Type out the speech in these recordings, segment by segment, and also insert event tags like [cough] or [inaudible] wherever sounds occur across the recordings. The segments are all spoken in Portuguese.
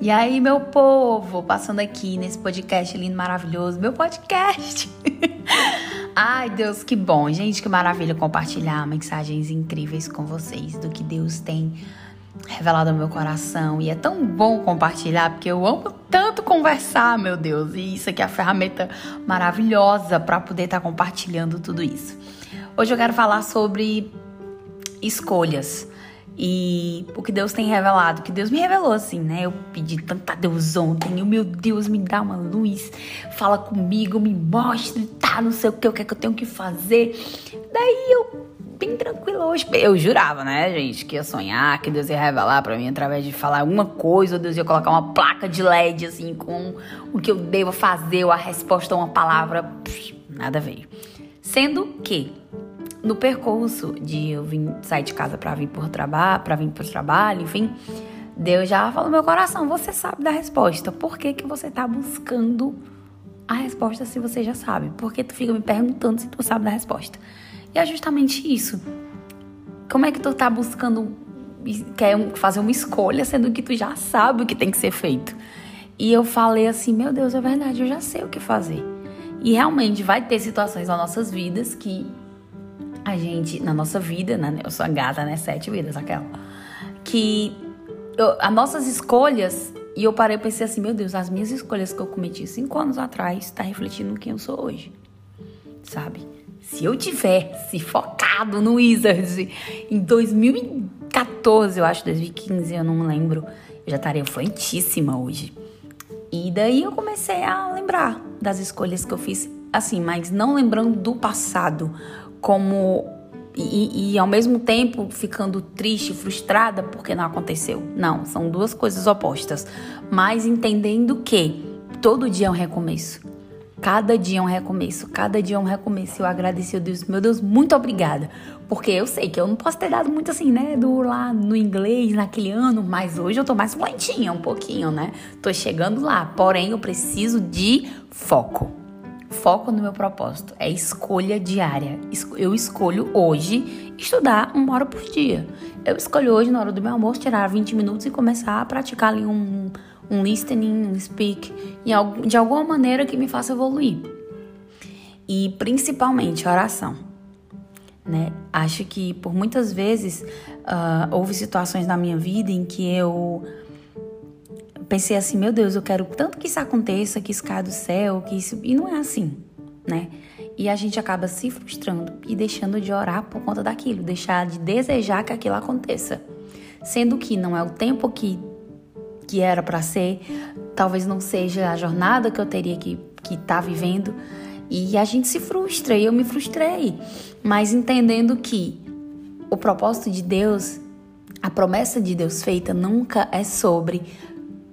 E aí, meu povo, passando aqui nesse podcast lindo, maravilhoso, meu podcast. [laughs] Ai, Deus, que bom, gente, que maravilha compartilhar mensagens incríveis com vocês do que Deus tem revelado ao meu coração. E é tão bom compartilhar, porque eu amo tanto conversar, meu Deus. E isso aqui é a ferramenta maravilhosa para poder estar tá compartilhando tudo isso. Hoje eu quero falar sobre escolhas. E o que Deus tem revelado, que Deus me revelou assim, né? Eu pedi tanto a Deus ontem, e o meu Deus me dá uma luz, fala comigo, me mostra, tá, não sei o que, o que é que eu tenho que fazer. Daí eu, bem tranquilo hoje, eu jurava, né, gente, que ia sonhar, que Deus ia revelar para mim através de falar alguma coisa, ou Deus ia colocar uma placa de LED, assim, com o que eu devo fazer, ou a resposta a uma palavra, nada veio. Sendo que no percurso de eu vir sair de casa para vir por trabalho, para vir pro trabalho, enfim, Deus já falou no meu coração, você sabe da resposta. Por que que você tá buscando a resposta se você já sabe? Por que tu fica me perguntando se tu sabe da resposta? E é justamente isso. Como é que tu tá buscando quer fazer uma escolha sendo que tu já sabe o que tem que ser feito? E eu falei assim, meu Deus, é verdade, eu já sei o que fazer. E realmente vai ter situações nas nossas vidas que a gente, na nossa vida, né? Eu sou a gata, né? Sete vidas, aquela. Que eu, as nossas escolhas, e eu parei e pensei assim, meu Deus, as minhas escolhas que eu cometi cinco anos atrás tá refletindo quem eu sou hoje. Sabe? Se eu tivesse focado no Wizards em 2014, eu acho, 2015, eu não lembro, eu já estaria fluentíssima hoje. E daí eu comecei a lembrar das escolhas que eu fiz, assim, mas não lembrando do passado, como e, e, ao mesmo tempo ficando triste, frustrada porque não aconteceu. Não, são duas coisas opostas. Mas entendendo que todo dia é um recomeço. Cada dia é um recomeço, cada dia é um recomeço. Eu agradeci a Deus, meu Deus, muito obrigada. Porque eu sei que eu não posso ter dado muito assim, né, do lá no inglês, naquele ano, mas hoje eu tô mais fluentinha um pouquinho, né? Tô chegando lá, porém eu preciso de foco foco no meu propósito, é escolha diária. Eu escolho hoje estudar uma hora por dia. Eu escolho hoje, na hora do meu almoço, tirar 20 minutos e começar a praticar ali um, um listening, um speak, de alguma maneira que me faça evoluir. E principalmente oração. Né? Acho que por muitas vezes uh, houve situações na minha vida em que eu pensei assim, meu Deus, eu quero tanto que isso aconteça, que isso caia do céu, que isso. E não é assim, né? E a gente acaba se frustrando e deixando de orar por conta daquilo, deixar de desejar que aquilo aconteça. Sendo que não é o tempo que, que era para ser, talvez não seja a jornada que eu teria que estar que tá vivendo. E a gente se frustra, e eu me frustrei. Mas entendendo que o propósito de Deus, a promessa de Deus feita nunca é sobre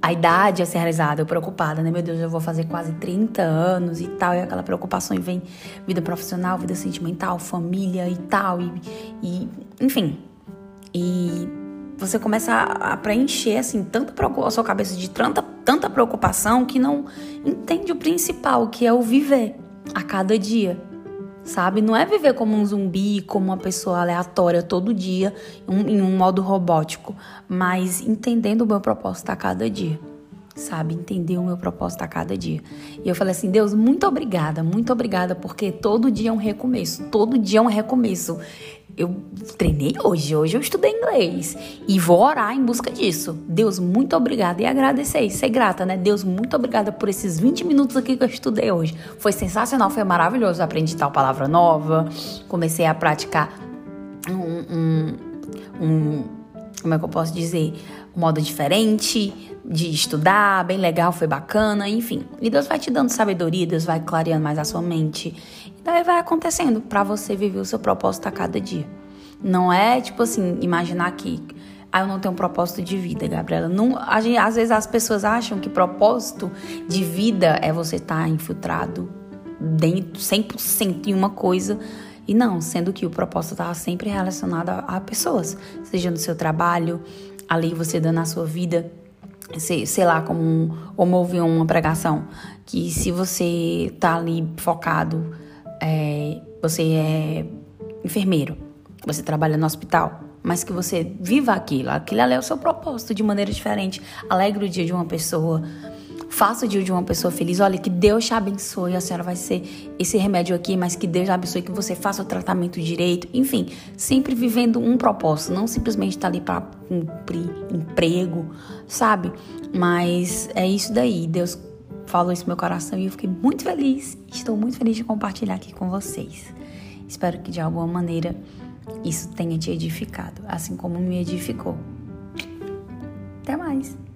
a idade a ser realizada, eu preocupada, né? Meu Deus, eu vou fazer quase 30 anos e tal, e aquela preocupação e vem vida profissional, vida sentimental, família e tal, e, e enfim. E você começa a, a preencher, assim, tanta a sua cabeça de tanta, tanta preocupação que não entende o principal, que é o viver a cada dia sabe? Não é viver como um zumbi, como uma pessoa aleatória todo dia, um, em um modo robótico, mas entendendo o meu propósito a cada dia, sabe? Entender o meu propósito a cada dia. E eu falei assim: Deus, muito obrigada, muito obrigada, porque todo dia é um recomeço, todo dia é um recomeço eu treinei hoje, hoje eu estudei inglês e vou orar em busca disso. Deus, muito obrigada e agradecer ser grata, né? Deus, muito obrigada por esses 20 minutos aqui que eu estudei hoje. Foi sensacional, foi maravilhoso. Aprendi tal palavra nova, comecei a praticar um, um, um como é que eu posso dizer? Um modo diferente de estudar, bem legal, foi bacana, enfim. E Deus vai te dando sabedoria, Deus vai clareando mais a sua mente. E daí vai acontecendo para você viver o seu propósito a cada dia. Não é tipo assim, imaginar que ah, eu não tenho um propósito de vida, Gabriela. Não, a gente, às vezes as pessoas acham que propósito de vida é você estar tá infiltrado dentro 100% em uma coisa e não, sendo que o propósito está sempre relacionado a, a pessoas, seja no seu trabalho, ali você dando a sua vida sei, sei lá, como, como ouvi uma pregação, que se você tá ali focado, é, você é enfermeiro, você trabalha no hospital, mas que você viva aquilo. Aquilo ali é o seu propósito de maneira diferente. Alegre o dia de uma pessoa, faça o dia de uma pessoa feliz. Olha, que Deus te abençoe. A senhora vai ser esse remédio aqui, mas que Deus abençoe, que você faça o tratamento direito. Enfim, sempre vivendo um propósito, não simplesmente estar tá ali para cumprir emprego, sabe? Mas é isso daí. Deus falou isso no meu coração e eu fiquei muito feliz. Estou muito feliz de compartilhar aqui com vocês. Espero que de alguma maneira isso tenha te edificado, assim como me edificou. Até mais!